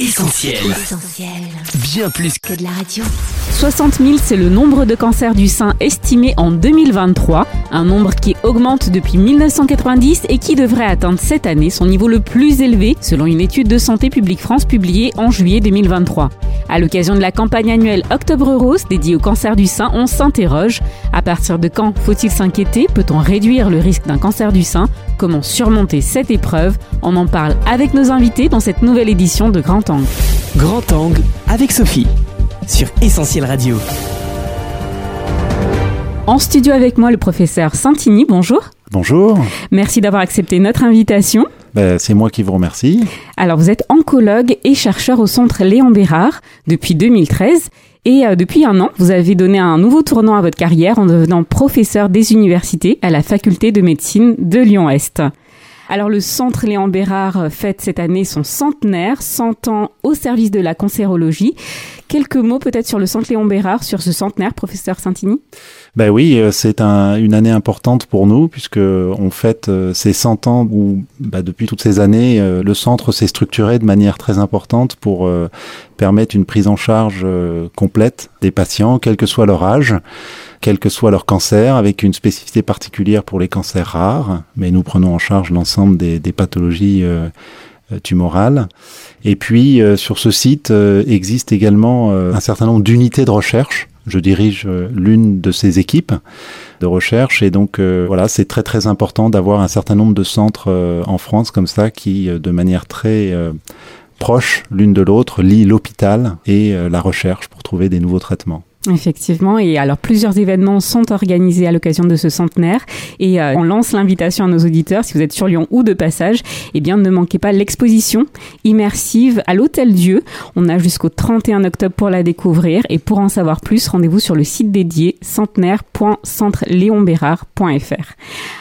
Essentiel. Bien plus que de la radio. 60 000, c'est le nombre de cancers du sein estimé en 2023, un nombre qui augmente depuis 1990 et qui devrait atteindre cette année son niveau le plus élevé selon une étude de Santé publique France publiée en juillet 2023. À l'occasion de la campagne annuelle Octobre Rose dédiée au cancer du sein, on s'interroge à partir de quand faut-il s'inquiéter? Peut-on réduire le risque d'un cancer du sein? Comment surmonter cette épreuve On en parle avec nos invités dans cette nouvelle édition de Grand Angle. Grand Angle avec Sophie sur Essentiel Radio. En studio avec moi, le professeur Santini. Bonjour. Bonjour. Merci d'avoir accepté notre invitation. Ben, c'est moi qui vous remercie. Alors, vous êtes oncologue et chercheur au centre Léon Bérard depuis 2013. Et euh, depuis un an, vous avez donné un nouveau tournant à votre carrière en devenant professeur des universités à la faculté de médecine de Lyon-Est. Alors le centre Léon Bérard fête cette année son centenaire, 100 ans au service de la cancérologie. Quelques mots peut-être sur le centre Léon Bérard, sur ce centenaire, professeur Santini? Ben oui, euh, c'est un, une année importante pour nous puisque on fête euh, ces 100 ans où bah, depuis toutes ces années, euh, le centre s'est structuré de manière très importante pour permettre une prise en charge complète des patients, quel que soit leur âge quel que soit leur cancer, avec une spécificité particulière pour les cancers rares, mais nous prenons en charge l'ensemble des, pathologies euh, euh tumorales. Et puis euh, sur ce site euh, existe également un certain nombre d'unités de recherche. Je dirige l'une de ces équipes de recherche et donc voilà, c'est très très important d'avoir un certain nombre de centres en France comme ça qui, de manière très proche l'une de l'autre, lient l'hôpital et la recherche pour trouver des nouveaux traitements. Effectivement, et alors plusieurs événements sont organisés à l'occasion de ce centenaire et euh, on lance l'invitation à nos auditeurs, si vous êtes sur Lyon ou de passage, eh bien ne manquez pas l'exposition immersive à l'Hôtel Dieu. On a jusqu'au 31 octobre pour la découvrir et pour en savoir plus, rendez-vous sur le site dédié centenaire.centreleonbérard.fr.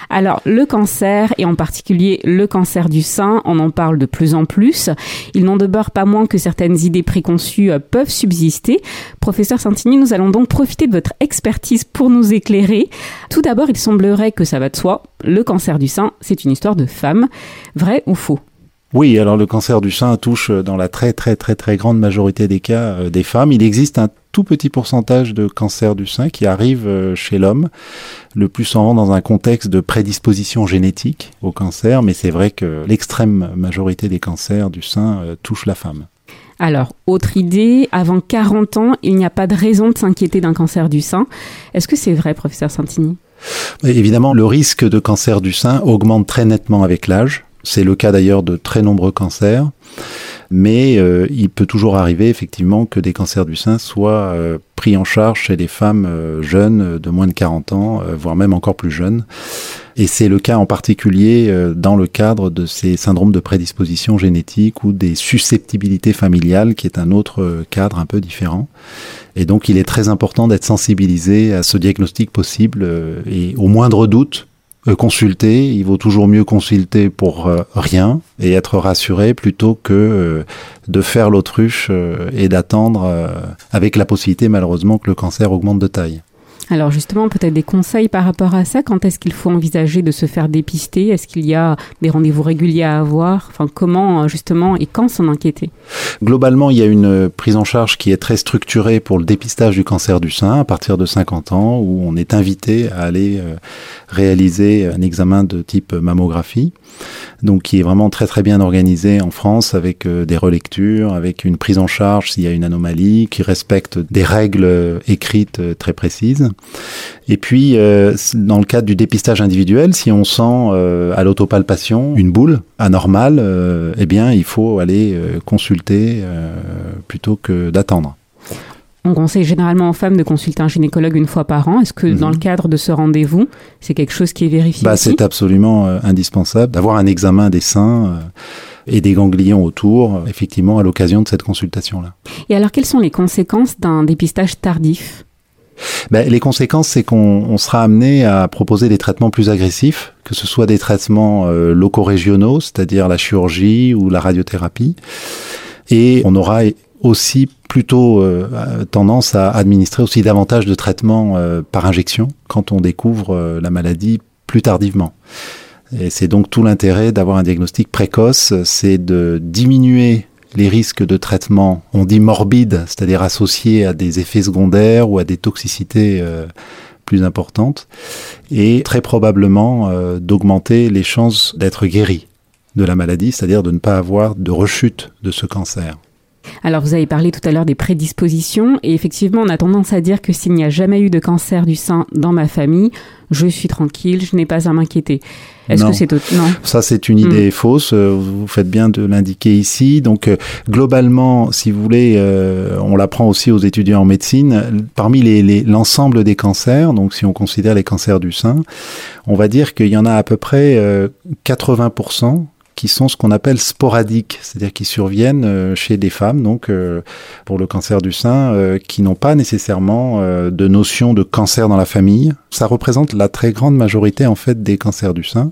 Alors le cancer et en particulier le cancer du sein, on en parle de plus en plus. Il n'en demeure pas moins que certaines idées préconçues euh, peuvent subsister. Professeur Santini, nous allons donc profiter de votre expertise pour nous éclairer. Tout d'abord, il semblerait que ça va de soi. Le cancer du sein, c'est une histoire de femme. Vrai ou faux? Oui, alors le cancer du sein touche euh, dans la très très très très grande majorité des cas euh, des femmes. Il existe un tout petit pourcentage de cancer du sein qui arrive euh, chez l'homme, le plus souvent dans un contexte de prédisposition génétique au cancer, mais c'est vrai que l'extrême majorité des cancers du sein touche la femme. Alors, autre idée, avant 40 ans, il n'y a pas de raison de s'inquiéter d'un cancer du sein. Est-ce que c'est vrai, professeur Santini? Évidemment, le risque de cancer du sein augmente très nettement avec l'âge. C'est le cas d'ailleurs de très nombreux cancers. Mais euh, il peut toujours arriver effectivement que des cancers du sein soient euh, pris en charge chez des femmes euh, jeunes de moins de 40 ans, voire même encore plus jeunes. Et c'est le cas en particulier dans le cadre de ces syndromes de prédisposition génétique ou des susceptibilités familiales, qui est un autre cadre un peu différent. Et donc il est très important d'être sensibilisé à ce diagnostic possible et au moindre doute, consulter, il vaut toujours mieux consulter pour euh, rien et être rassuré plutôt que euh, de faire l'autruche et d'attendre avec la possibilité malheureusement que le cancer augmente de taille. Alors justement, peut-être des conseils par rapport à ça. Quand est-ce qu'il faut envisager de se faire dépister? Est-ce qu'il y a des rendez-vous réguliers à avoir? Enfin, comment justement et quand s'en inquiéter? Globalement, il y a une prise en charge qui est très structurée pour le dépistage du cancer du sein à partir de 50 ans, où on est invité à aller euh, réaliser un examen de type mammographie donc qui est vraiment très très bien organisé en France avec euh, des relectures, avec une prise en charge s'il y a une anomalie, qui respecte des règles écrites euh, très précises. Et puis, euh, dans le cadre du dépistage individuel, si on sent à l'autopalpation une boule anormale, eh bien, il faut aller consulter plutôt que d'attendre. On conseille généralement aux femmes de consulter un gynécologue une fois par an. Est-ce que dans mhm. le cadre de ce rendez-vous, c'est quelque chose qui est vérifié bah, C'est absolument euh, indispensable d'avoir un examen des seins. Euh, et des ganglions autour, effectivement, à l'occasion de cette consultation-là. Et alors, quelles sont les conséquences d'un dépistage tardif? Ben, les conséquences, c'est qu'on sera amené à proposer des traitements plus agressifs, que ce soit des traitements euh, locaux-régionaux, c'est-à-dire la chirurgie ou la radiothérapie. Et on aura aussi plutôt euh, tendance à administrer aussi davantage de traitements euh, par injection quand on découvre euh, la maladie plus tardivement. Et c'est donc tout l'intérêt d'avoir un diagnostic précoce, c'est de diminuer les risques de traitement, on dit morbides, c'est-à-dire associés à des effets secondaires ou à des toxicités euh, plus importantes, et très probablement euh, d'augmenter les chances d'être guéri de la maladie, c'est-à-dire de ne pas avoir de rechute de ce cancer. Alors vous avez parlé tout à l'heure des prédispositions et effectivement on a tendance à dire que s'il n'y a jamais eu de cancer du sein dans ma famille, je suis tranquille, je n'ai pas à m'inquiéter. Est-ce que c'est non Ça c'est une idée hmm. fausse. Euh, vous faites bien de l'indiquer ici. Donc euh, globalement, si vous voulez, euh, on l'apprend aussi aux étudiants en médecine. Parmi l'ensemble les, des cancers, donc si on considère les cancers du sein, on va dire qu'il y en a à peu près 80 qui sont ce qu'on appelle sporadiques, c'est-à-dire qui surviennent euh, chez des femmes, donc euh, pour le cancer du sein, euh, qui n'ont pas nécessairement de notion de cancer dans la famille. Ça représente la très grande majorité en fait des cancers du sein.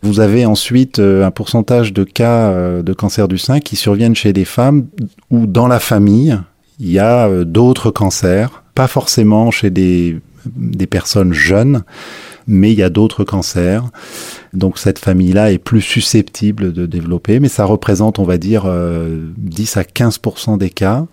Vous avez ensuite un pourcentage de cas de cancer du sein qui surviennent chez des femmes où dans la famille il y a d'autres cancers, pas forcément chez des, des personnes jeunes, mais il y a d'autres cancers. Donc cette famille-là est plus susceptible de développer, mais ça représente, on va dire, 10 euh, à 15% des cas.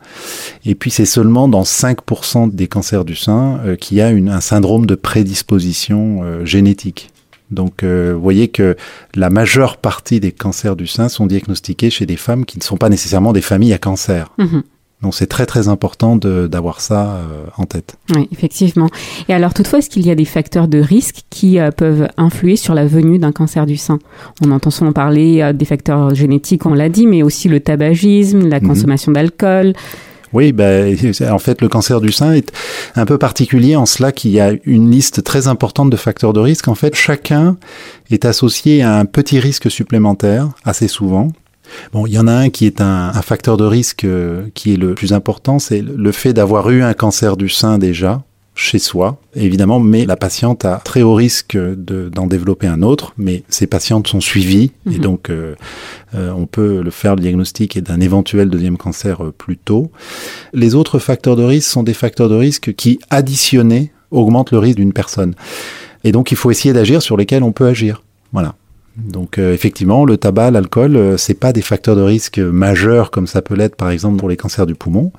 Et puis c'est seulement dans 5% des cancers du sein euh, qu'il y a un syndrome de prédisposition euh, génétique. Donc, vous voyez que la majeure partie des cancers du sein sont diagnostiqués chez des femmes qui ne sont pas nécessairement des familles à cancer. Mm-hmm. Donc c'est très très important d'avoir ça euh, en tête. Oui, effectivement. Et alors toutefois, est-ce qu'il y a des facteurs de risque qui euh, peuvent influer sur la venue d'un cancer du sein? On entend souvent parler euh, des facteurs génétiques, on l'a dit, mais aussi le tabagisme, la mhm. consommation d'alcool. Oui, ben, en fait, le cancer du sein est un peu particulier en cela qu'il y a une liste très importante de facteurs de risque. En fait, chacun est associé à un petit risque supplémentaire, assez souvent. Bon, il y en a un qui est un, facteur de risque euh, qui est le plus important, c'est le fait d'avoir eu un cancer du sein déjà chez soi, évidemment, mais la patiente a très haut risque d'en développer un autre, mais ces patientes sont suivies et mhm. donc euh, euh, on peut le faire le diagnostic d'un éventuel deuxième cancer plus tôt. Les autres facteurs de risque sont des facteurs de risque qui, additionnés, augmentent le risque d'une personne. Et donc il faut essayer d'agir sur lesquels on peut agir. Voilà. Donc euh, effectivement, le tabac, l'alcool, euh, c'est pas des facteurs de risque majeurs comme ça peut l'être par exemple pour les cancers du poumon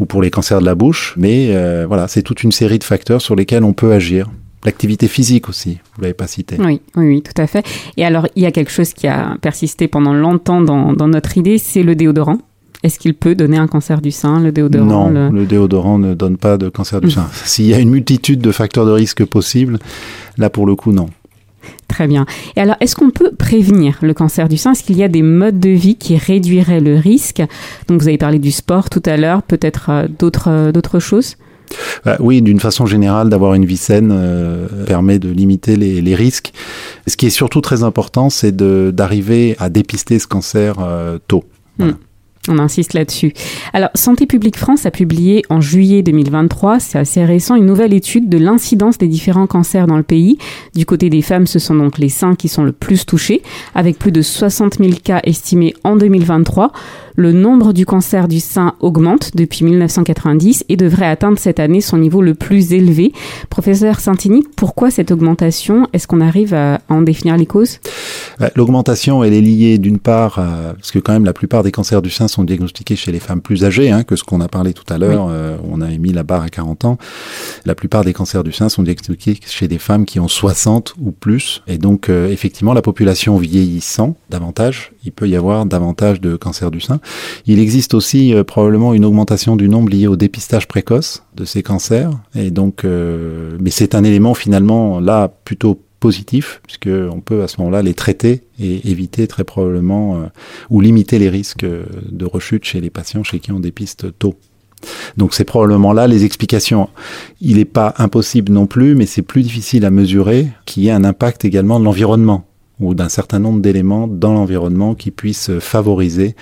ou pour les cancers de la bouche, mais euh, voilà, c'est toute une série de facteurs sur lesquels on peut agir. L'activité physique aussi, vous l'avez pas cité. Oui, oui, oui, tout à fait. Et alors, il y a quelque chose qui a persisté pendant longtemps dans, dans notre idée, c'est le déodorant. Est-ce qu'il peut donner un cancer du sein, le déodorant Non, le... déodorant ne donne pas de cancer du sein. S'il y a une multitude de facteurs de risque possibles, là pour le coup, non. Très bien. Et alors, est-ce qu'on peut prévenir le cancer du sein? Est-ce qu'il y a des modes de vie qui réduiraient le risque? Donc, vous avez parlé du sport tout à l'heure, peut-être euh, d'autres euh, d'autres choses? Bah oui, d'une façon générale, d'avoir une vie saine euh, permet de limiter les, risques. Ce qui est surtout très important, c'est d'arriver à dépister ce cancer tôt. Hmm. On insiste là-dessus. Alors, Santé publique France a publié en juillet 2023, c'est assez récent, une nouvelle étude de l'incidence des différents cancers dans le pays. Du côté des femmes, ce sont donc les seins qui sont le plus touchés, avec plus de 60 000 cas estimés en 2023 le nombre du cancer du sein augmente depuis 1990 et devrait atteindre cette année son niveau le plus élevé. Professeur Santini, pourquoi cette augmentation? Est-ce qu'on arrive à, en définir les causes? Bah, L'augmentation, elle est liée d'une part, parce que quand même la plupart des cancers du sein sont diagnostiqués chez les femmes plus âgées hein, que ce qu'on a parlé tout à l'heure. Euh, on a mis la barre à 40 ans. La plupart des cancers du sein sont diagnostiqués chez des femmes qui ont 60 ou plus. Et donc, euh, effectivement, la population vieillissant davantage, il peut y avoir davantage de cancers du sein. Il existe aussi euh, probablement une augmentation du nombre lié au dépistage précoce de ces cancers. Et donc, euh, mais c'est un élément finalement là plutôt positif, puisque on peut à ce moment-là les traiter et éviter très probablement euh, ou limiter les risques de rechute chez les patients chez qui on dépiste tôt. Donc c'est probablement là les explications. Il n'est pas impossible non plus, mais c'est plus difficile à mesurer qu'il y ait un impact également de l'environnement ou d'un certain nombre d'éléments dans l'environnement qui puissent favoriser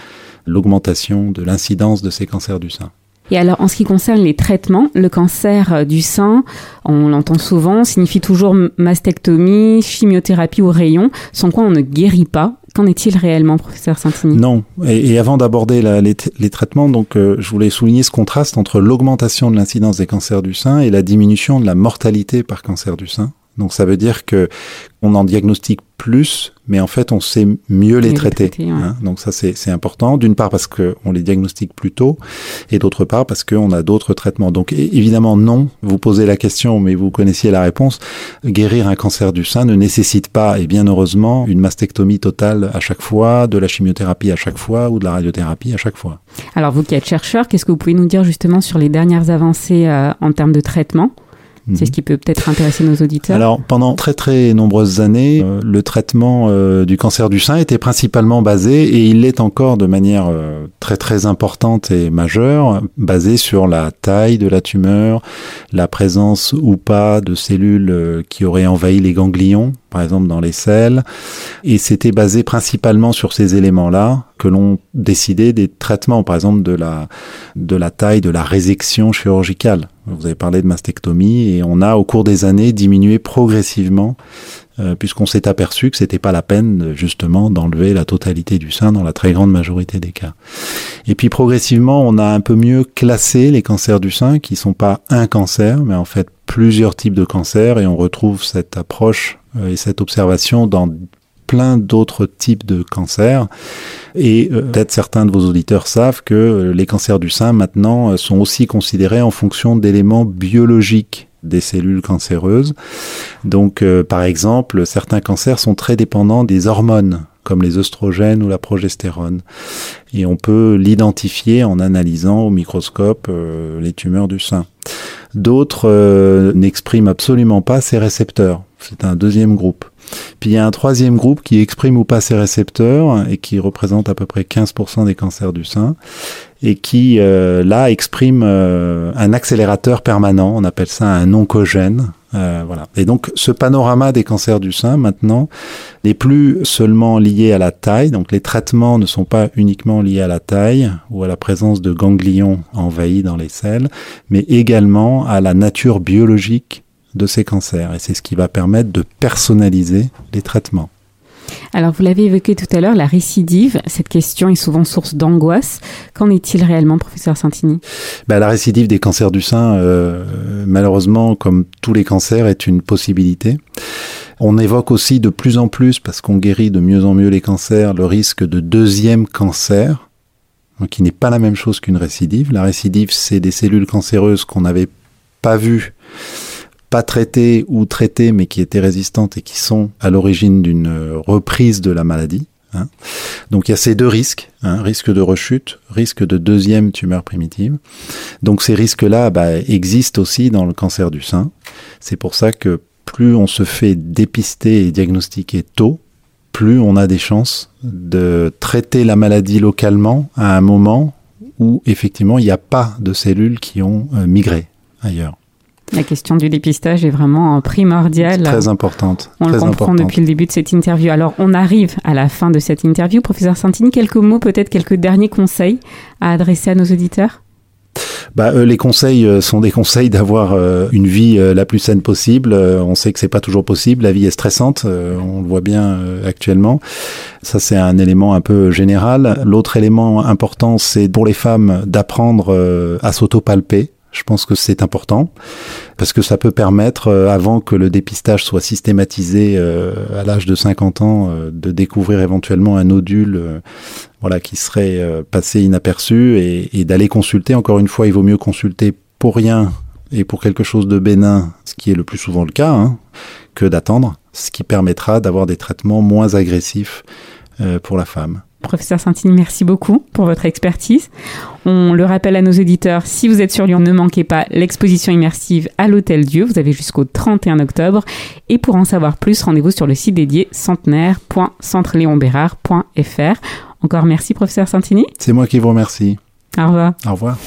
l'augmentation de l'incidence de ces cancers du sein. Et alors, en ce qui concerne les traitements, le cancer euh, du sein, on l'entend souvent, signifie toujours mastectomie, chimiothérapie ou rayon, sans quoi on ne guérit pas. Qu'en est-il réellement, professeur Santini Non. Et, avant d'aborder les, traitements, donc, euh, je voulais souligner ce contraste entre l'augmentation de l'incidence des cancers du sein et la diminution de la mortalité par cancer du sein. Donc ça veut dire que on en diagnostique plus, mais en fait, on sait mieux les les traiter. ouais. hein. Donc ça, c'est important. D'une part parce que on les diagnostique plus tôt, et d'autre part parce qu'on a d'autres traitements. Donc évidemment, non. Vous posez la question, mais vous connaissiez la réponse. Guérir un cancer du sein ne nécessite pas, et bien heureusement, une mastectomie totale à chaque fois, de la chimiothérapie à chaque fois ou de la radiothérapie à chaque fois. Alors vous qui êtes chercheur, qu'est-ce que vous pouvez nous dire justement sur les dernières avancées euh, en termes de traitement? C'est Mhm. ce qui peut peut-être intéresser nos auditeurs. Alors, pendant très très nombreuses années, euh, le traitement euh, du cancer du sein était principalement basé, et il l'est encore de manière euh, très très importante et majeure, basé sur la taille de la tumeur, la présence ou pas de cellules qui auraient envahi les ganglions, par exemple dans les selles, et c'était basé principalement sur ces éléments-là que l'on décidait des traitements, par exemple de la de la taille de la résection chirurgicale. Vous avez parlé de mastectomie et on a au cours des années diminué progressivement euh, puisqu'on s'est aperçu que c'était pas la peine justement d'enlever la totalité du sein dans la très grande majorité des cas. Et puis progressivement, on a un peu mieux classé les cancers du sein qui sont pas un cancer mais en fait plusieurs types de cancers et on retrouve cette approche euh, et cette observation dans plein d'autres types de cancers. Et euh, peut-être certains de vos auditeurs savent que euh, les cancers du sein maintenant sont aussi considérés en fonction d'éléments biologiques des cellules cancéreuses. Donc, par exemple, certains cancers sont très dépendants des hormones, comme les œstrogènes ou la progestérone. Et on peut l'identifier en analysant au microscope les tumeurs du sein. D'autres euh, n'expriment absolument pas ces récepteurs. C'est un deuxième groupe. Puis il y a un troisième groupe qui exprime ou pas ces récepteurs et qui représente à peu près 15% des cancers du sein et qui euh, là exprime euh, un accélérateur permanent. On appelle ça un oncogène. Euh, voilà. Et donc ce panorama des cancers du sein maintenant n'est plus seulement lié à la taille. Donc les traitements ne sont pas uniquement liés à la taille ou à la présence de ganglions envahis dans les selles, mais également à la nature biologique de ces cancers. Et c'est ce qui va permettre de personnaliser les traitements. Alors vous l'avez évoqué tout à l'heure, la récidive, cette question est souvent source d'angoisse. Qu'en est-il réellement, professeur Santini? Bah, la récidive des cancers du sein, euh, malheureusement, comme tous les cancers, est une possibilité. On évoque aussi de plus en plus, parce qu'on guérit de mieux en mieux les cancers, le risque de deuxième cancer, donc qui n'est pas la même chose qu'une récidive. La récidive, c'est des cellules cancéreuses qu'on n'avait pas vues, pas traitées ou traitées, mais qui étaient résistantes et qui sont à l'origine d'une euh, reprise de la maladie. hein. Donc il y a ces deux risques, hein, risque de rechute, risque de deuxième tumeur primitive. Donc ces risques-là bah, existent aussi dans le cancer du sein. C'est pour ça que plus on se fait dépister et diagnostiquer tôt, plus on a des chances de traiter la maladie localement à un moment où effectivement il n'y a pas de cellules qui ont euh, migré ailleurs. La question du dépistage est vraiment primordiale. Très importante. On très le comprend importante. depuis le début de cette interview. Alors, on arrive à la fin de cette interview. Professeur Santini, quelques mots, peut-être quelques derniers conseils à adresser à nos auditeurs? Bah, euh, les conseils euh, sont des conseils d'avoir euh, une vie la plus saine possible. On sait que c'est pas toujours possible. La vie est stressante. on le voit bien actuellement. Ça, c'est un élément un peu général. L'autre élément important, c'est pour les femmes d'apprendre à s'autopalper. Je pense que c'est important parce que ça peut permettre, euh, avant que le dépistage soit systématisé euh, à l'âge de 50 ans, euh, de découvrir éventuellement un nodule voilà, qui serait passé inaperçu et, d'aller consulter. Encore une fois, il vaut mieux consulter pour rien et pour quelque chose de bénin, ce qui est le plus souvent le cas, hein, que d'attendre, ce qui permettra d'avoir des traitements moins agressifs pour la femme. Professeur Santini, merci beaucoup pour votre expertise. On le rappelle à nos auditeurs, si vous êtes sur Lyon, ne manquez pas l'exposition immersive à l'Hôtel Dieu. Vous avez jusqu'au 31 octobre. Et pour en savoir plus, rendez-vous sur le site dédié centenaire.centreleonbérard.fr. Encore merci, professeur Santini. C'est moi qui vous remercie. Au revoir. Au revoir.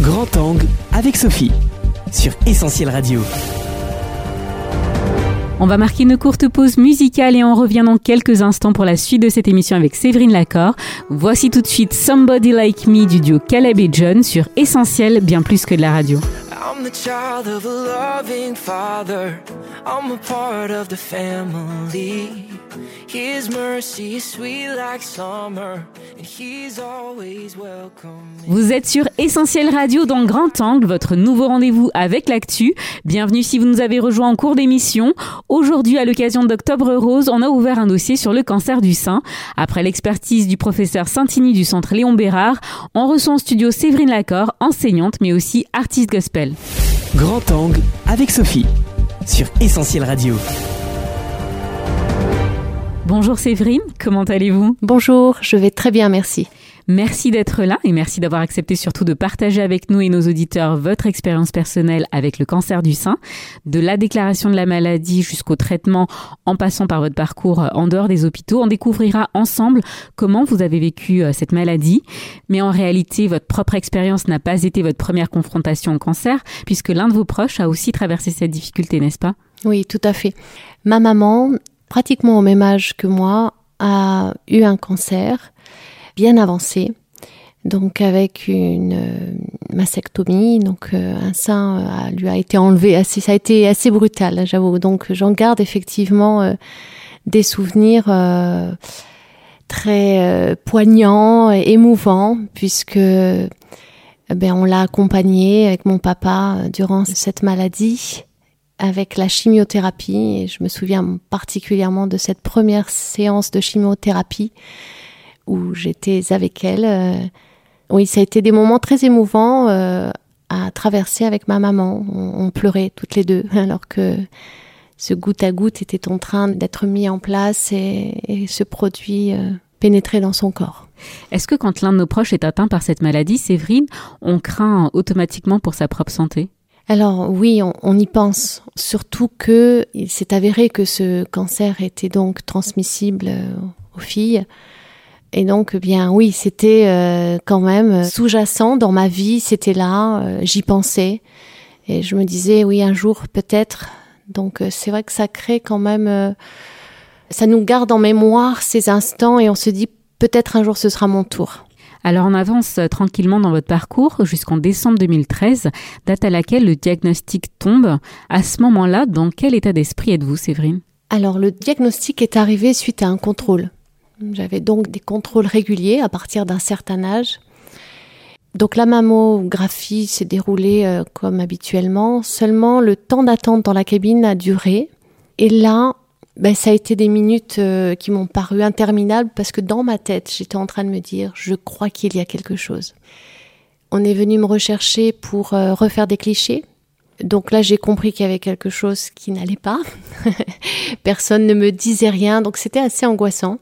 Grand angle avec Sophie sur Essentiel Radio. On va marquer une courte pause musicale et on revient dans quelques instants pour la suite de cette émission avec Séverine Lacor. Voici tout de suite Somebody Like Me du duo Caleb et John sur Essentiel, bien plus que de la radio. I'm the child of a loving father. I'm a part of the family. Vous êtes sur Essentiel Radio dans Grand Angle, votre nouveau rendez-vous avec l'actu. Bienvenue si vous nous avez rejoint en cours d'émission. Aujourd'hui, à l'occasion d'Octobre Rose, on a ouvert un dossier sur le cancer du sein. Après l'expertise du professeur Santini du centre Léon Bérard, on reçoit en studio Séverine Lacor, enseignante mais aussi artiste gospel. Grand Angle avec Sophie sur Essentiel Radio. Bonjour Séverine, comment allez-vous? Bonjour, je vais très bien, merci. Merci d'être là et merci d'avoir accepté surtout de partager avec nous et nos auditeurs votre expérience personnelle avec le cancer du sein, de la déclaration de la maladie jusqu'au traitement en passant par votre parcours en dehors des hôpitaux. On découvrira ensemble comment vous avez vécu euh, cette maladie, mais en réalité votre propre expérience n'a pas été votre première confrontation au cancer puisque l'un de vos proches a aussi traversé cette difficulté, n'est-ce pas? Oui, tout à fait. Ma maman pratiquement au même âge que moi, a eu un cancer bien avancé, donc avec une euh, mastectomie, donc euh, un sein euh, lui a été enlevé assez, ça a été assez brutal, j'avoue. Donc j'en garde effectivement des souvenirs très poignants, et émouvants, puisque ben, on l'a accompagné avec mon papa durant cette maladie avec la chimiothérapie. Et je me souviens particulièrement de cette première séance de chimiothérapie où j'étais avec elle. Euh, oui, ça a été des moments très émouvants euh, à traverser avec ma maman. On, pleurait toutes les deux alors que ce goutte à goutte était en train d'être mis en place et, ce produit euh, pénétrait dans son corps. Est-ce que quand l'un de nos proches est atteint par cette maladie, Séverine, on craint automatiquement pour sa propre santé? Alors oui, on, y pense, surtout que il s'est avéré que ce cancer était donc transmissible aux filles. Et donc, eh bien oui, c'était euh, quand même sous-jacent dans ma vie, c'était là, euh, j'y pensais. Et je me disais, oui, un jour peut-être. Donc c'est vrai que ça crée quand même, ça nous garde en mémoire ces instants et on se dit, peut-être un jour ce sera mon tour. Alors on avance euh, tranquillement dans votre parcours jusqu'en décembre 2013, date à laquelle le diagnostic tombe. À ce moment-là, dans quel état d'esprit êtes-vous, Séverine? Alors le diagnostic est arrivé suite à un contrôle. J'avais donc des contrôles réguliers à partir d'un certain âge. Donc la mammographie s'est déroulée euh, comme habituellement, seulement le temps d'attente dans la cabine a duré. Et là, ben, ça a été des minutes euh, qui m'ont paru interminables parce que dans ma tête, j'étais en train de me dire, je crois qu'il y a quelque chose. On est venu me rechercher pour euh, refaire des clichés. Donc là, j'ai compris qu'il y avait quelque chose qui n'allait pas. Personne ne me disait rien, donc c'était assez angoissant.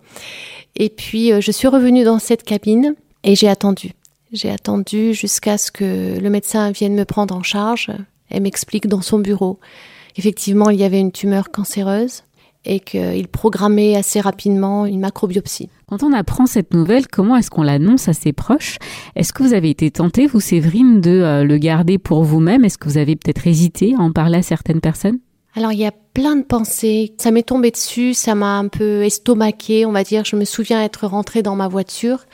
Et puis, euh, je suis revenue dans cette cabine et j'ai attendu. J'ai attendu jusqu'à ce que le médecin vienne me prendre en charge et m'explique dans son bureau. Effectivement, il y avait une tumeur cancéreuse et qu'il programmait assez rapidement une macrobiopsie. Quand on apprend cette nouvelle, comment est-ce qu'on l'annonce à ses proches? Est-ce que vous avez été tentée, vous Séverine, de euh, le garder pour vous-même? Est-ce que vous avez peut-être hésité à en parler à certaines personnes? Alors il y a plein de pensées, ça m'est tombé dessus, ça m'a un peu estomaqué, on va dire. Je me souviens être rentrée dans ma voiture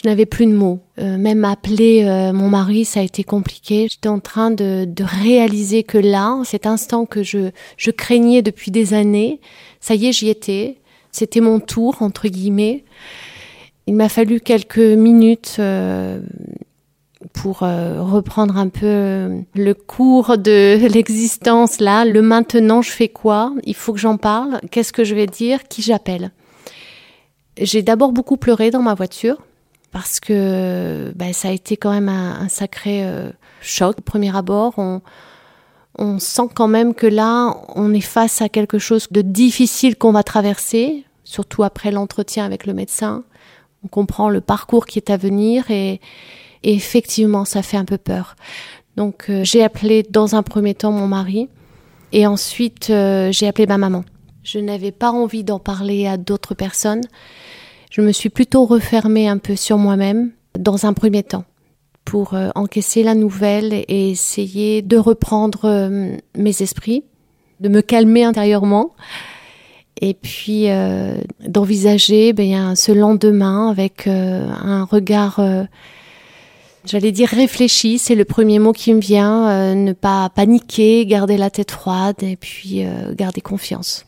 je n'avais plus de mots. Euh, même appeler euh, mon mari, ça a été compliqué. J'étais en train de, réaliser que là, cet instant que je, je craignais depuis des années, ça y est, j'y étais. C'était mon tour, entre guillemets. Il m'a fallu quelques minutes euh, pour reprendre un peu le cours de l'existence là. Le maintenant, je fais quoi? Il faut que j'en parle. Qu'est-ce que je vais dire? Qui j'appelle? J'ai d'abord beaucoup pleuré dans ma voiture parce que ben, ça a été quand même un, sacré euh, choc. Au premier abord, on, on sent quand même que là, on est face à quelque chose de difficile qu'on va traverser, surtout après l'entretien avec le médecin. On comprend le parcours qui est à venir et, effectivement, ça fait un peu peur. Donc, euh, j'ai appelé dans un premier temps mon mari et ensuite euh, j'ai appelé ma maman. Je n'avais pas envie d'en parler à d'autres personnes je me suis plutôt refermée un peu sur moi-même dans un premier temps pour euh, encaisser la nouvelle et essayer de reprendre euh, mes esprits, de me calmer intérieurement et puis euh, d'envisager ben, ce lendemain avec un regard j'allais dire réfléchi, c'est le premier mot qui me vient, ne pas paniquer, garder la tête froide et puis garder confiance.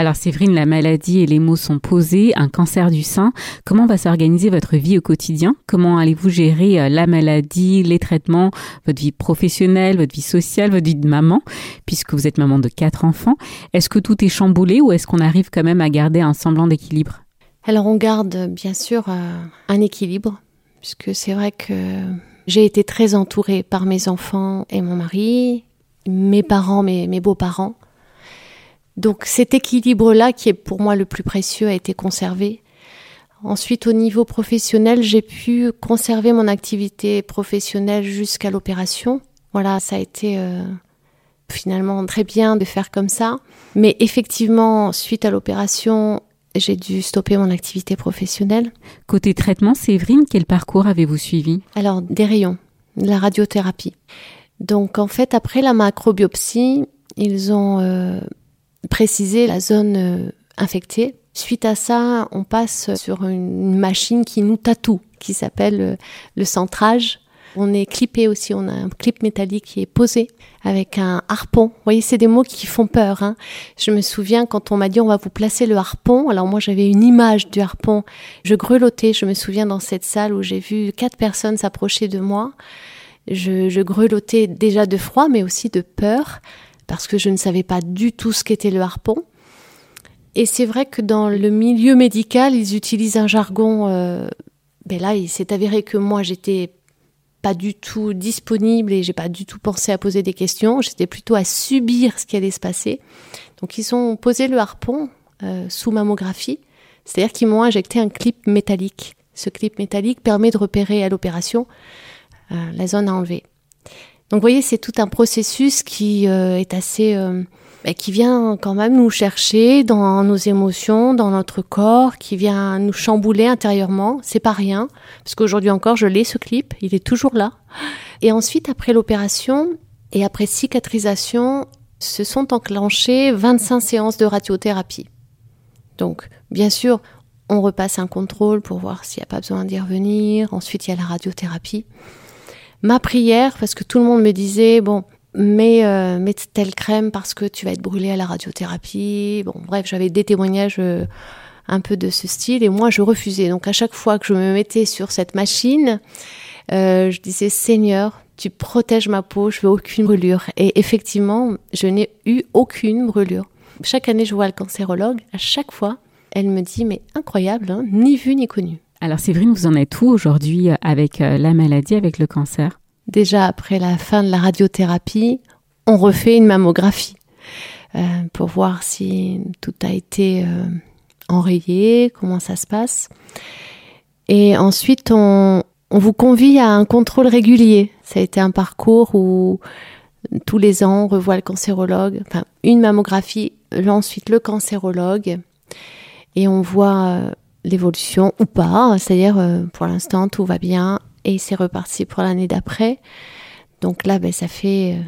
Alors Séverine, la maladie et les mots sont posés, un cancer du sein. Comment va s'organiser votre vie au quotidien? Comment allez-vous gérer euh, la maladie, les traitements, votre vie professionnelle, votre vie sociale, votre vie de maman, puisque vous êtes maman de quatre enfants Est-ce que tout est chamboulé ou est-ce qu'on arrive quand même à garder un semblant d'équilibre? Alors on garde bien sûr un équilibre puisque c'est vrai que j'ai été très entourée par mes enfants et mon mari, mes parents, mes beaux-parents. Donc cet équilibre-là, qui est pour moi le plus précieux, a été conservé. Ensuite, au niveau professionnel, j'ai pu conserver mon activité professionnelle jusqu'à l'opération. Voilà, ça a été euh, finalement très bien de faire comme ça. Mais effectivement, suite à l'opération, j'ai dû stopper mon activité professionnelle. Côté traitement, Séverine, quel parcours avez-vous suivi? Alors, des rayons, de la radiothérapie. Donc, en fait, après la macrobiopsie, ils ont euh, précisé la zone euh, infectée. Suite à ça, on passe sur une machine qui nous tatoue, qui s'appelle euh, le centrage. On est clippé aussi, on a un clip métallique qui est posé avec un harpon. Vous voyez, c'est des mots qui font peur. Hein. Je me souviens quand on m'a dit on va vous placer le harpon. Alors moi j'avais une image du harpon. Je grelottais. Je me souviens dans cette salle où j'ai vu quatre personnes s'approcher de moi. Je, je grelottais déjà de froid, mais aussi de peur parce que je ne savais pas du tout ce qu'était le harpon. Et c'est vrai que dans le milieu médical, ils utilisent un jargon. Euh, ben là, il s'est avéré que moi, j'étais pas du tout disponible et j'ai pas du tout pensé à poser des questions. J'étais plutôt à subir ce qui allait se passer. Donc ils ont posé le harpon euh, sous mammographie, c'est-à-dire qu'ils m'ont injecté un clip métallique. Ce clip métallique permet de repérer à l'opération euh, la zone à enlever. Donc vous voyez, c'est tout un processus qui euh, est assez bah, qui vient quand même nous chercher dans nos émotions, dans notre corps, qui vient nous chambouler intérieurement. C'est pas rien, parce qu'aujourd'hui encore, je l'ai ce clip, il est toujours là. Et ensuite, après l'opération et après cicatrisation, se sont enclenchées 25 séances de radiothérapie. Donc, bien sûr, on repasse un contrôle pour voir s'il n'y a pas besoin d'y revenir. Ensuite, il y a la radiothérapie. Ma prière, parce que tout le monde me disait, bon, mais euh, mets telle crème parce que tu vas être brûlé à la radiothérapie. Bon, bref, j'avais des témoignages euh, un peu de ce style et moi je refusais. Donc à chaque fois que je me mettais sur cette machine, euh, je disais Seigneur, tu protèges ma peau, je veux aucune brûlure. Et effectivement, je n'ai eu aucune brûlure. Chaque année, je vois le cancérologue. À chaque fois, elle me dit mais incroyable, hein, ni vu ni connu. Alors Séverine, vous en êtes où aujourd'hui avec euh, la maladie, avec le cancer? Déjà après la fin de la radiothérapie, on refait une mammographie euh, pour voir si tout a été euh, enrayé, comment ça se passe. Et ensuite, on, vous convie à un contrôle régulier. Ça a été un parcours où tous les ans, on revoit le cancérologue, enfin une mammographie, ensuite le cancérologue, et on voit euh, l'évolution ou pas, c'est-à-dire pour l'instant tout va bien, et c'est reparti pour l'année d'après. Donc là, ben, ça fait euh,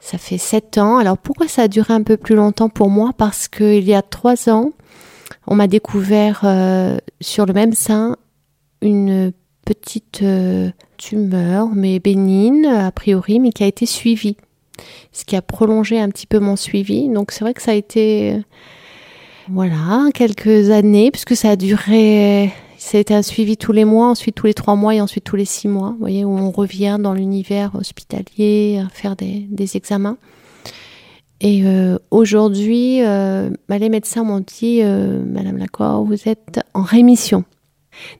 ça fait sept ans. Alors pourquoi ça a duré un peu plus longtemps pour moi? Parce qu'il y a trois ans, on m'a découvert euh, sur le même sein une petite euh, tumeur, mais bénigne a priori, mais qui a été suivie. Ce qui a prolongé un petit peu mon suivi. Donc c'est vrai que ça a été, voilà, quelques années, puisque ça a duré été un suivi tous les mois, ensuite tous les trois mois et ensuite tous les six mois. Vous voyez, où on revient dans l'univers hospitalier, à faire des, examens. Et euh, aujourd'hui, euh, bah, les médecins m'ont dit, euh, Madame Lacroix, vous êtes en rémission.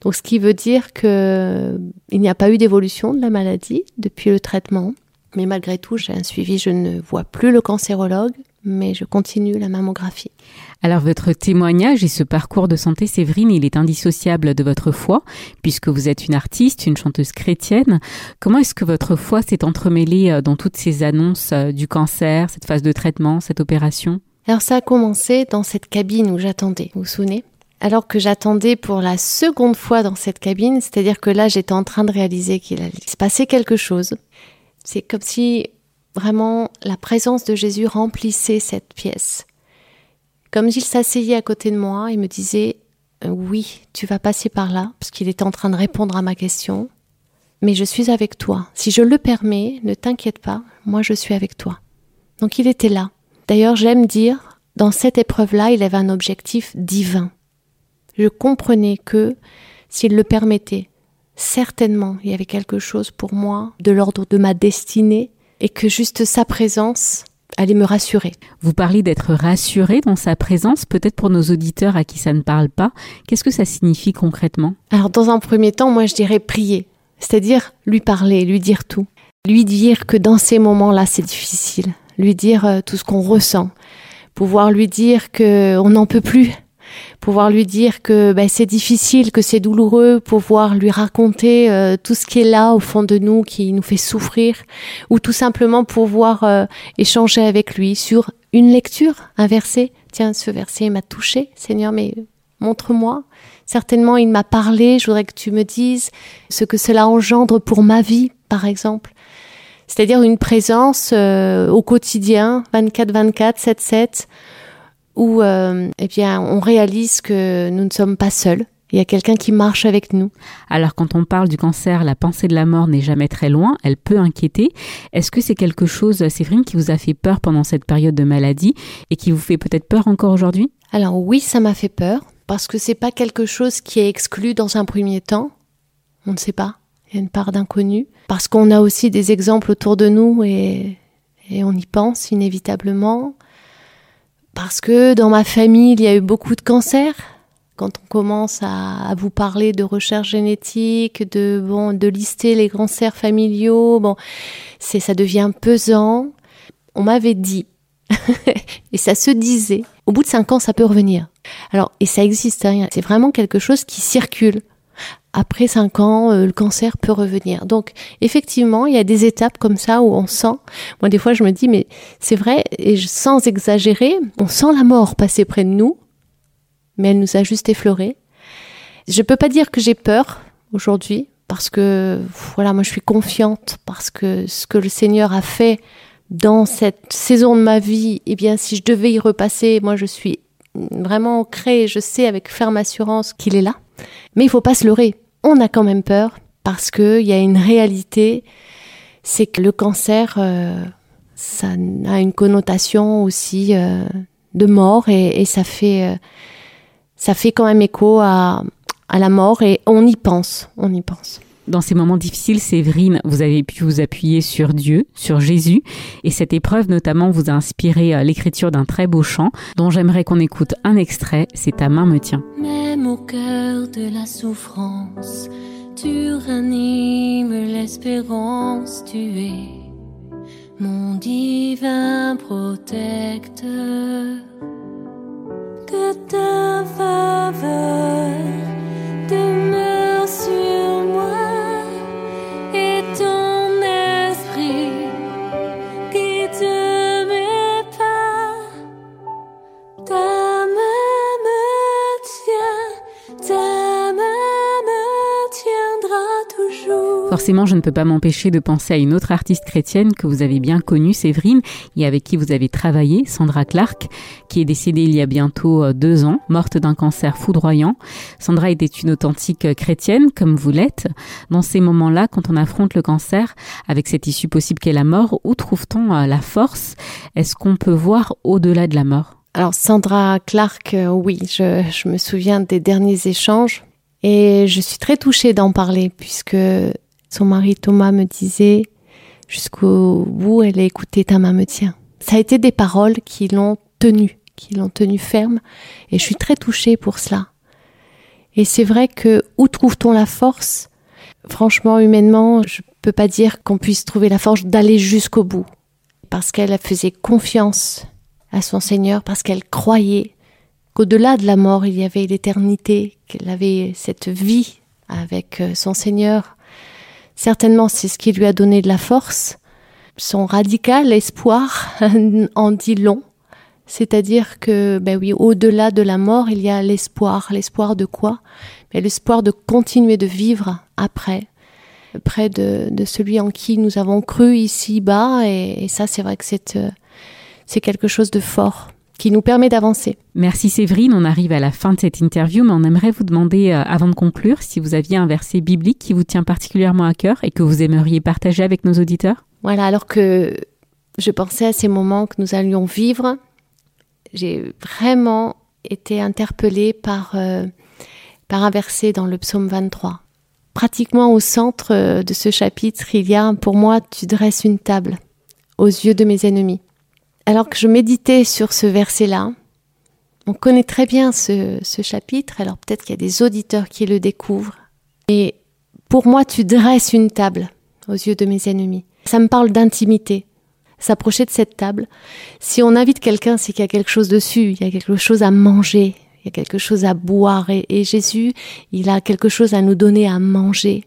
Donc, ce qui veut dire que il n'y a pas eu d'évolution de la maladie depuis le traitement. Mais malgré tout, j'ai un suivi. Je ne vois plus le cancérologue, mais je continue la mammographie. Alors votre témoignage et ce parcours de santé, Séverine, il est indissociable de votre foi, puisque vous êtes une artiste, une chanteuse chrétienne. Comment est-ce que votre foi s'est entremêlée euh, dans toutes ces annonces euh, du cancer, cette phase de traitement, cette opération? Alors ça a commencé dans cette cabine où j'attendais, vous vous souvenez? Alors que j'attendais pour la seconde fois dans cette cabine, c'est-à-dire que là j'étais en train de réaliser qu'il allait se passer quelque chose. C'est comme si vraiment la présence de Jésus remplissait cette pièce. Comme il s'asseyait à côté de moi, il me disait euh, Oui, tu vas passer par là, parce qu'il était en train de répondre à ma question. mais je suis avec toi. Si je le permets, ne t'inquiète pas, moi je suis avec toi. Donc il était là. D'ailleurs, j'aime dire, dans cette épreuve-là, il avait un objectif divin. Je comprenais que, s'il le permettait, certainement il y avait quelque chose pour moi de l'ordre de ma destinée et que juste sa présence allait me rassurer. Vous parlez d'être rassuré dans sa présence, peut-être pour nos auditeurs à qui ça ne parle pas. Qu'est-ce que ça signifie concrètement? Alors dans un premier temps, moi je dirais prier, c'est-à-dire lui parler, lui dire tout, lui dire que dans ces moments-là c'est difficile, lui dire euh, tout ce qu'on ressent, pouvoir lui dire que on n'en peut plus, pouvoir lui dire que ben, c'est difficile, que c'est douloureux, pouvoir lui raconter euh, tout ce qui est là au fond de nous, qui nous fait souffrir, ou tout simplement pouvoir euh, échanger avec lui sur une lecture, un verset. Tiens, ce verset m'a touché, Seigneur, mais montre-moi. Certainement, il m'a parlé, je voudrais que tu me dises ce que cela engendre pour ma vie, par exemple. C'est-à-dire une présence euh, au quotidien, 24-24, 7-7, où euh, eh bien, on réalise que nous ne sommes pas seuls. Il y a quelqu'un qui marche avec nous. Alors quand on parle du cancer, la pensée de la mort n'est jamais très loin, elle peut inquiéter. Est-ce que c'est quelque chose, Séverine, qui vous a fait peur pendant cette période de maladie et qui vous fait peut-être peur encore aujourd'hui? Alors oui, ça m'a fait peur parce que c'est pas quelque chose qui est exclu dans un premier temps. On ne sait pas. Il y a une part d'inconnu. Parce qu'on a aussi des exemples autour de nous et, et on y pense inévitablement parce que dans ma famille, il y a eu beaucoup de cancers. Quand on commence à, vous parler de recherche génétique, de bon, de lister les cancers familiaux, bon, c'est ça devient pesant. On m'avait dit, et ça se disait, au bout de cinq ans, ça peut revenir. Alors, et ça existe, hein, c'est vraiment quelque chose qui circule après cinq ans, euh, le cancer peut revenir. Donc, effectivement, il y a des étapes comme ça où on sent. Moi, des fois, je me dis, mais c'est vrai, et sans exagérer, on sent la mort passer près de nous, mais elle nous a juste effleuré. Je peux pas dire que j'ai peur aujourd'hui, parce que, voilà, moi, je suis confiante, parce que ce que le Seigneur a fait dans cette saison de ma vie, eh bien, si je devais y repasser, moi, je suis vraiment ancrée, je sais avec ferme assurance qu'il est là. Mais il faut pas se leurrer. On a quand même peur parce qu'il y a une réalité, c'est que le cancer, euh, ça a une connotation aussi euh, de mort et, ça fait, euh, ça fait quand même écho à, à la mort et on y pense, on y pense. Dans ces moments difficiles, Séverine, vous avez pu vous appuyer sur Dieu, sur Jésus, et cette épreuve notamment vous a inspiré l'écriture d'un très beau chant dont j'aimerais qu'on écoute un extrait, c'est Ta main me tient. Au cœur de la souffrance, tu ranimes l'espérance, tu es mon divin protecteur. Que ta faveur demeure sur Forcément, je ne peux pas m'empêcher de penser à une autre artiste chrétienne que vous avez bien connue, Séverine, et avec qui vous avez travaillé, Sandra Clark, qui est décédée il y a bientôt euh, deux ans, morte d'un cancer foudroyant. Sandra était une authentique euh, chrétienne, comme vous l'êtes. Dans ces moments-là, quand on affronte le cancer, avec cette issue possible qu'est la mort, où trouve-t-on euh, la force? Est-ce qu'on peut voir au-delà de la mort? Alors Sandra Clark, oui, je, je, me souviens des derniers échanges et je suis très touchée d'en parler puisque son mari Thomas me disait jusqu'au bout, elle a écouté ta main me tient. Ça a été des paroles qui l'ont tenue, qui l'ont tenue ferme, et je suis très touchée pour cela. Et c'est vrai que où trouve-t-on la force? Franchement, humainement, je peux pas dire qu'on puisse trouver la force d'aller jusqu'au bout, parce qu'elle faisait confiance à son Seigneur, parce qu'elle croyait qu'au-delà de la mort, il y avait l'éternité, qu'elle avait cette vie avec euh, son Seigneur, Certainement, c'est ce qui lui a donné de la force. Son radical espoir en dit long. C'est-à-dire que, ben oui, au-delà de la mort, il y a l'espoir. L'espoir de quoi? Mais l'espoir de continuer de vivre après, près de, de, celui en qui nous avons cru ici-bas. Et, ça, c'est vrai que c'est, euh, c'est quelque chose de fort. Qui nous permet d'avancer. Merci Séverine, on arrive à la fin de cette interview, mais on aimerait vous demander, euh, avant de conclure, si vous aviez un verset biblique qui vous tient particulièrement à cœur et que vous aimeriez partager avec nos auditeurs. Voilà, alors que je pensais à ces moments que nous allions vivre, j'ai vraiment été interpellée par, euh, par un verset dans le psaume 23. Pratiquement au centre euh, de ce chapitre, il y a pour moi, tu dresses une table aux yeux de mes ennemis. Alors que je méditais sur ce verset-là, on connaît très bien ce, chapitre, alors peut-être qu'il y a des auditeurs qui le découvrent. Et pour moi, tu dresses une table aux yeux de mes ennemis. Ça me parle d'intimité. S'approcher de cette table. Si on invite quelqu'un, c'est qu'il y a quelque chose dessus, il y a quelque chose à manger, il y a quelque chose à boire. Et, et Jésus, il a quelque chose à nous donner à manger.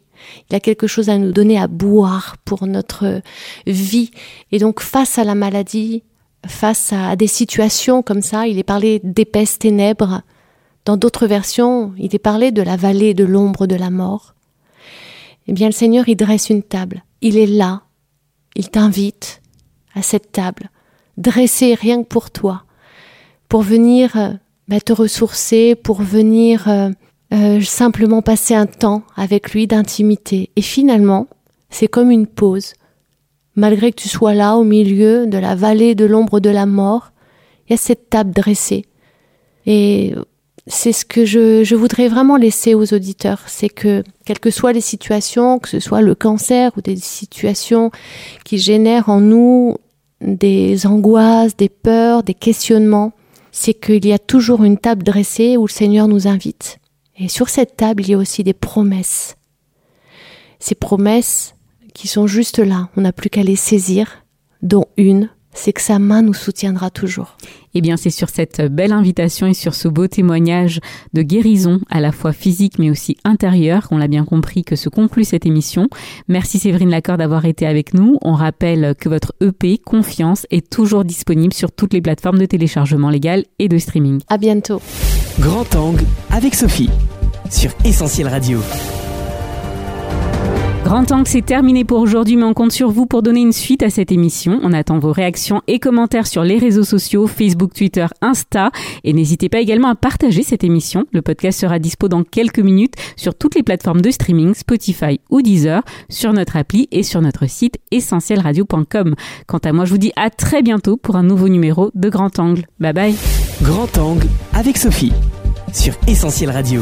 Il a quelque chose à nous donner à boire pour notre vie. Et donc, face à la maladie, face à des situations comme ça, il est parlé d'épaisses ténèbres. Dans d'autres versions, il est parlé de la vallée de l'ombre de la mort. Eh bien, le Seigneur, il dresse une table. Il est là. Il t'invite à cette table, dressée rien que pour toi, pour venir euh, bah, te ressourcer, pour venir euh, euh, simplement passer un temps avec lui d'intimité. Et finalement, c'est comme une pause. Malgré que tu sois là au milieu de la vallée de l'ombre de la mort, il y a cette table dressée. Et c'est ce que je, je, voudrais vraiment laisser aux auditeurs, c'est que quelles que soient les situations, que ce soit le cancer ou des situations qui génèrent en nous des angoisses, des peurs, des questionnements, c'est qu'il y a toujours une table dressée où le Seigneur nous invite. Et sur cette table, il y a aussi des promesses. Ces promesses qui sont juste là, on n'a plus qu'à les saisir, dont une, c'est que sa main nous soutiendra toujours. Eh bien, c'est sur cette belle invitation et sur ce beau témoignage de guérison, à la fois physique mais aussi intérieure, qu'on l'a bien compris, que se conclut cette émission. Merci Séverine Lacorde d'avoir été avec nous. On rappelle que votre EP Confiance est toujours disponible sur toutes les plateformes de téléchargement légal et de streaming. À bientôt. Grand Angle avec Sophie sur Essentiel Radio. Grand Angle, c'est terminé pour aujourd'hui, mais on compte sur vous pour donner une suite à cette émission. On attend vos réactions et commentaires sur les réseaux sociaux, Facebook, Twitter, Insta. Et n'hésitez pas également à partager cette émission. Le podcast sera dispo dans quelques minutes sur toutes les plateformes de streaming, Spotify ou Deezer, sur notre appli et sur notre site essentielradio.com. Quant à moi, je vous dis à très bientôt pour un nouveau numéro de Grand Angle. Bye bye. Grand Angle avec Sophie sur Essentiel Radio.